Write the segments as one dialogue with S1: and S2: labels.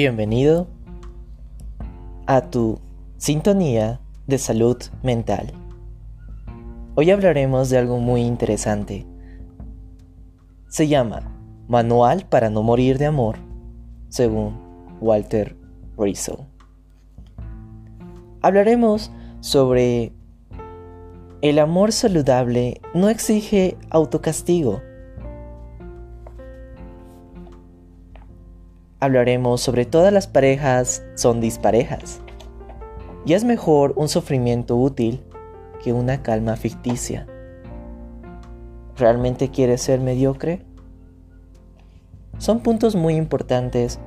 S1: Bienvenido a tu sintonía de salud mental. Hoy hablaremos de algo muy interesante. Se llama Manual para no morir de amor, según Walter Rizzo. Hablaremos sobre el amor saludable no exige autocastigo. Hablaremos sobre todas las parejas son disparejas. Y es mejor un sufrimiento útil que una calma ficticia. ¿Realmente quieres ser mediocre? Son puntos muy importantes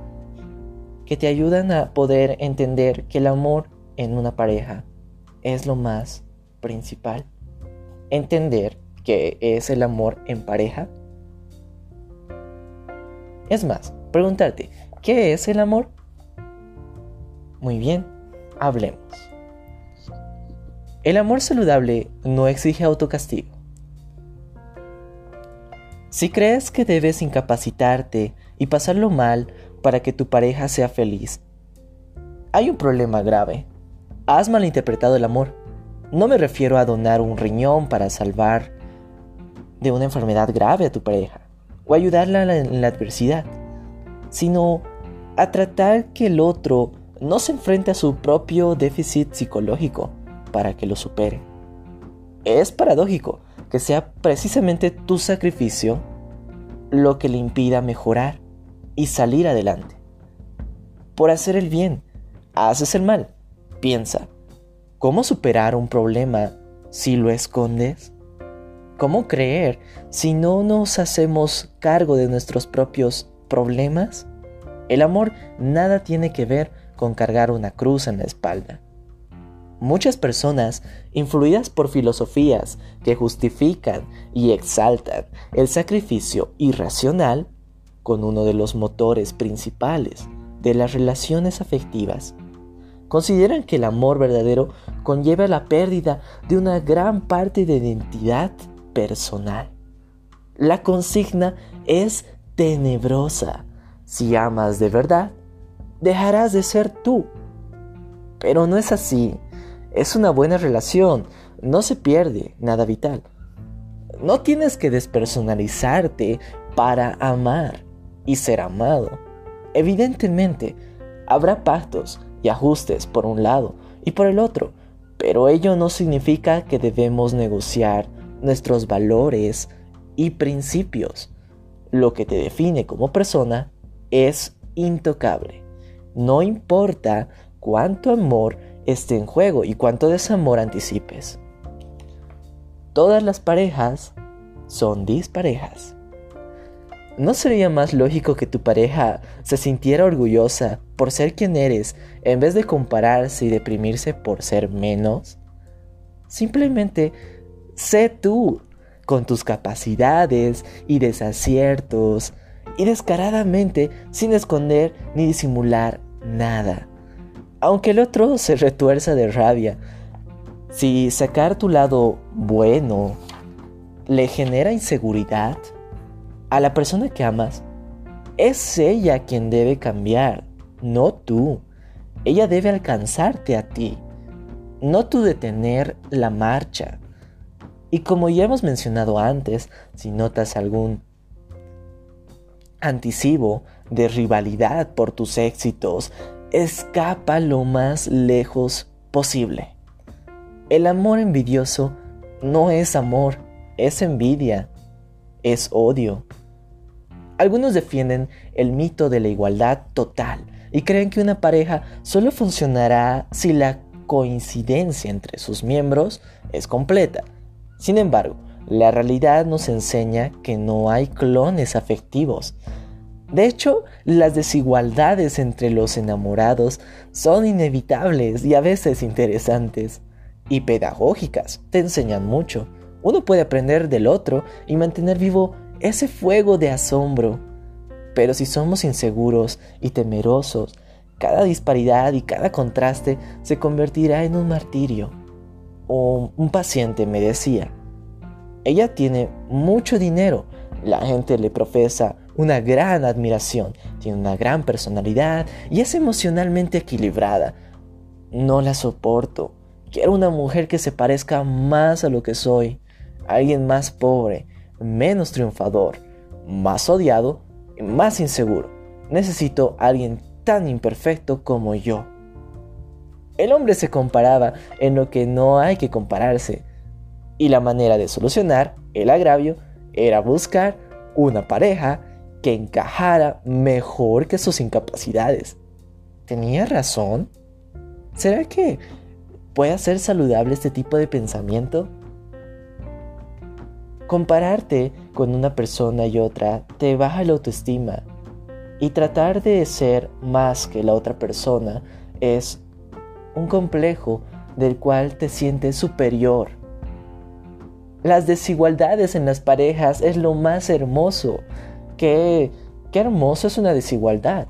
S1: que te ayudan a poder entender que el amor en una pareja es lo más principal. Entender que es el amor en pareja. Es más, preguntarte, ¿qué es el amor? Muy bien, hablemos. El amor saludable no exige autocastigo. Si crees que debes incapacitarte y pasarlo mal para que tu pareja sea feliz, hay un problema grave. Has malinterpretado el amor. No me refiero a donar un riñón para salvar de una enfermedad grave a tu pareja o ayudarla en la adversidad, sino a tratar que el otro no se enfrente a su propio déficit psicológico para que lo supere. Es paradójico que sea precisamente tu sacrificio lo que le impida mejorar y salir adelante. Por hacer el bien, haces el mal. Piensa, ¿Cómo superar un problema si lo escondes? ¿Cómo creer si no nos hacemos cargo de nuestros propios problemas? El amor nada tiene que ver con cargar una cruz en la espalda. Muchas personas, influidas por filosofías que justifican y exaltan el sacrificio irracional, con uno de los motores principales de las relaciones afectivas, consideran que el amor verdadero conlleva la pérdida de una gran parte de identidad personal. La consigna es tenebrosa. Si amas de verdad, dejarás de ser tú. Pero no es así. Es una buena relación. No se pierde nada vital. No tienes que despersonalizarte para amar y ser amado. Evidentemente, habrá pactos y ajustes por un lado y por el otro, pero ello no significa que debemos negociar nuestros valores y principios. Lo que te define como persona es intocable. No importa cuánto amor esté en juego y cuánto desamor anticipes. Todas las parejas son disparejas. ¿No sería más lógico que tu pareja se sintiera orgullosa por ser quien eres en vez de compararse y deprimirse por ser menos? Simplemente sé tú, con tus capacidades y desaciertos, y descaradamente sin esconder ni disimular nada. Aunque el otro se retuerza de rabia, si sacar tu lado bueno le genera inseguridad, a la persona que amas, es ella quien debe cambiar, no tú. Ella debe alcanzarte a ti, no tú detener la marcha. Y como ya hemos mencionado antes, si notas algún anticipo de rivalidad por tus éxitos, escapa lo más lejos posible. El amor envidioso no es amor, es envidia, es odio. Algunos defienden el mito de la igualdad total y creen que una pareja solo funcionará si la coincidencia entre sus miembros es completa. Sin embargo, la realidad nos enseña que no hay clones afectivos. De hecho, las desigualdades entre los enamorados son inevitables y a veces interesantes. Y pedagógicas, te enseñan mucho. Uno puede aprender del otro y mantener vivo ese fuego de asombro. Pero si somos inseguros y temerosos, cada disparidad y cada contraste se convertirá en un martirio. Un paciente me decía, ella tiene mucho dinero, La gente le profesa una gran admiración, tiene una gran personalidad y es emocionalmente equilibrada. No la soporto. Quiero una mujer que se parezca más a lo que soy, alguien más pobre, menos triunfador, más odiado y más inseguro. Necesito alguien tan imperfecto como yo. El hombre se comparaba en lo que no hay que compararse, y la manera de solucionar el agravio era buscar una pareja que encajara mejor que sus incapacidades. ¿Tenía razón? ¿Será que puede ser saludable este tipo de pensamiento? Compararte con una persona y otra te baja la autoestima y tratar de ser más que la otra persona es un complejo del cual te sientes superior. Las desigualdades en las parejas es lo más hermoso. Qué, qué hermoso es una desigualdad.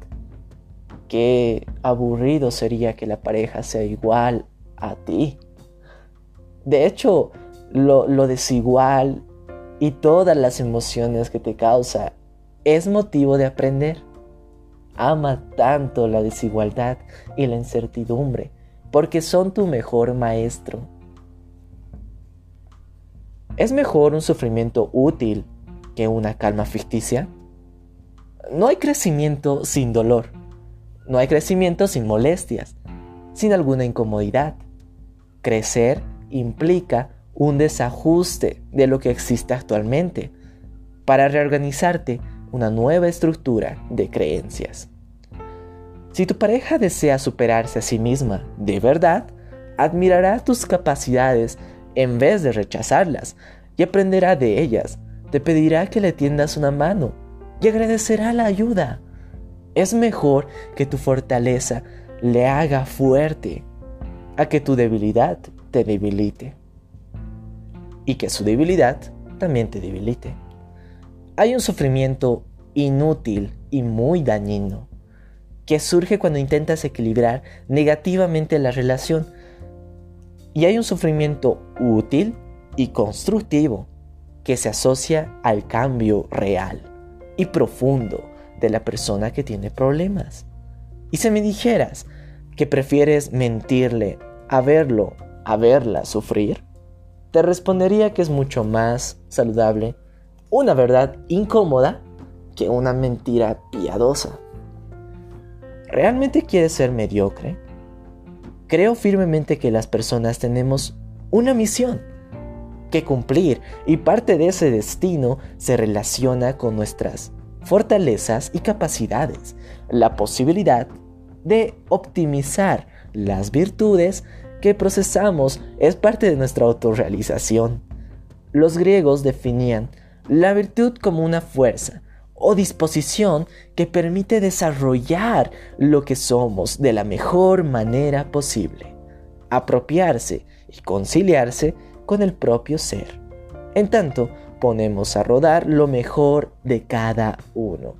S1: Qué aburrido sería que la pareja sea igual a ti. De hecho, lo, lo desigual y todas las emociones que te causa es motivo de aprender. Ama tanto la desigualdad y la incertidumbre porque son tu mejor maestro. ¿Es mejor un sufrimiento útil que una calma ficticia? No hay crecimiento sin dolor. No hay crecimiento sin molestias, sin alguna incomodidad. Crecer implica un desajuste de lo que existe actualmente para reorganizarte una nueva estructura de creencias. Si tu pareja desea superarse a sí misma de verdad, admirará tus capacidades en vez de rechazarlas y aprenderá de ellas. Te pedirá que le tiendas una mano y agradecerá la ayuda. Es mejor que tu fortaleza le haga fuerte a que tu debilidad te debilite y que su debilidad también te debilite. Hay un sufrimiento inútil y muy dañino que surge cuando intentas equilibrar negativamente la relación. Y hay un sufrimiento útil y constructivo que se asocia al cambio real y profundo de la persona que tiene problemas. Y si me dijeras que prefieres mentirle a verlo, a verla sufrir, te respondería que es mucho más saludable una verdad incómoda que una mentira piadosa. ¿Realmente quieres ser mediocre? Creo firmemente que las personas tenemos una misión que cumplir y parte de ese destino se relaciona con nuestras fortalezas y capacidades, la posibilidad de optimizar las virtudes que procesamos es parte de nuestra autorrealización. Los griegos definían la virtud como una fuerza o disposición que permite desarrollar lo que somos de la mejor manera posible, apropiarse y conciliarse con el propio ser. En tanto, ponemos a rodar lo mejor de cada uno.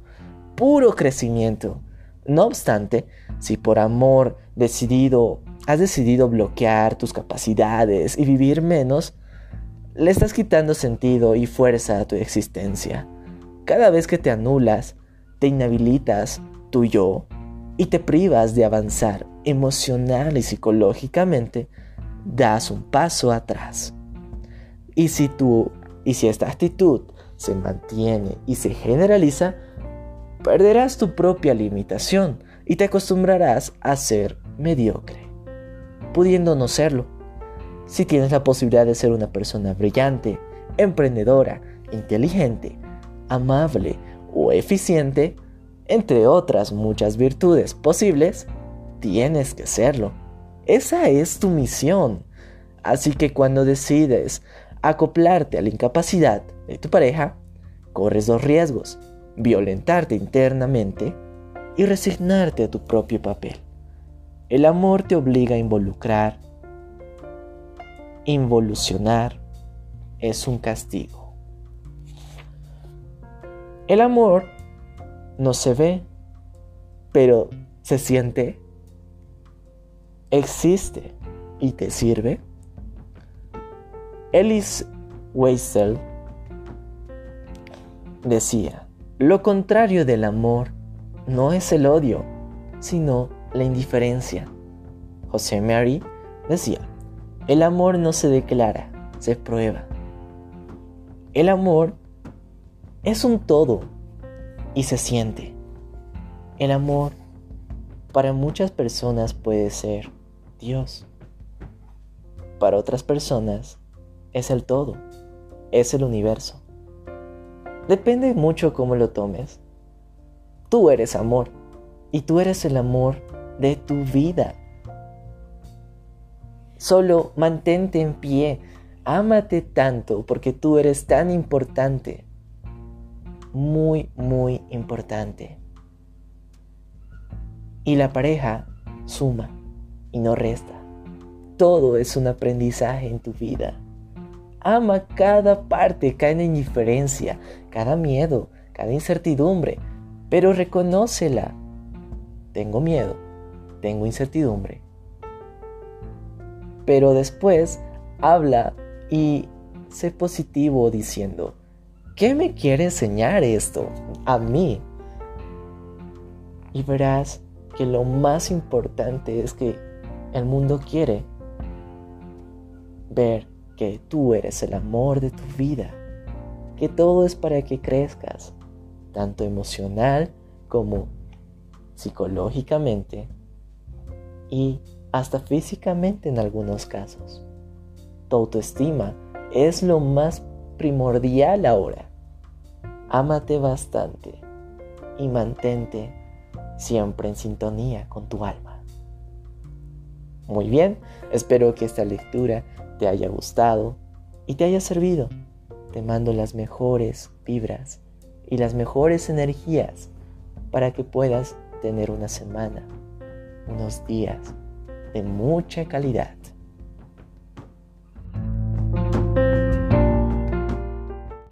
S1: Puro crecimiento. No obstante, si por amor decidido has decidido bloquear tus capacidades y vivir menos, le estás quitando sentido y fuerza a tu existencia. Cada vez que te anulas, te inhabilitas tu yo y te privas de avanzar emocional y psicológicamente, das un paso atrás. Y si tú, y si esta actitud se mantiene y se generaliza, perderás tu propia limitación y te acostumbrarás a ser mediocre pudiendo no serlo. Si tienes la posibilidad de ser una persona brillante, emprendedora, inteligente, amable o eficiente, entre otras muchas virtudes posibles, tienes que serlo. Esa es tu misión. Así que cuando decides acoplarte a la incapacidad de tu pareja, corres dos riesgos, violentarte internamente y resignarte a tu propio papel. El amor te obliga a involucrar. Involucionar es un castigo. El amor no se ve, pero se siente, existe y te sirve. Ellis Weissel decía, lo contrario del amor no es el odio, sino la indiferencia. José Mary decía, el amor no se declara, se prueba. El amor es un todo y se siente. El amor para muchas personas puede ser Dios. Para otras personas es el todo, es el universo. Depende mucho cómo lo tomes. Tú eres amor y tú eres el amor de tu vida. Solo mantente en pie, ámate tanto porque tú eres tan importante. Muy, muy importante. Y la pareja suma y no resta. Todo es un aprendizaje en tu vida. Ama cada parte, cada indiferencia, cada miedo, cada incertidumbre, pero reconócela. Tengo miedo, tengo incertidumbre. Pero después habla y sé positivo diciendo, ¿qué me quiere enseñar esto a mí? Y verás que lo más importante es que el mundo quiere ver que tú eres el amor de tu vida, que todo es para que crezcas, tanto emocional como psicológicamente y hasta físicamente en algunos casos. Tu autoestima es lo más primordial ahora. Ámate bastante y mantente siempre en sintonía con tu alma. Muy bien, espero que esta lectura te haya gustado y te haya servido. Te mando las mejores vibras y las mejores energías para que puedas tener una semana, unos días de mucha calidad.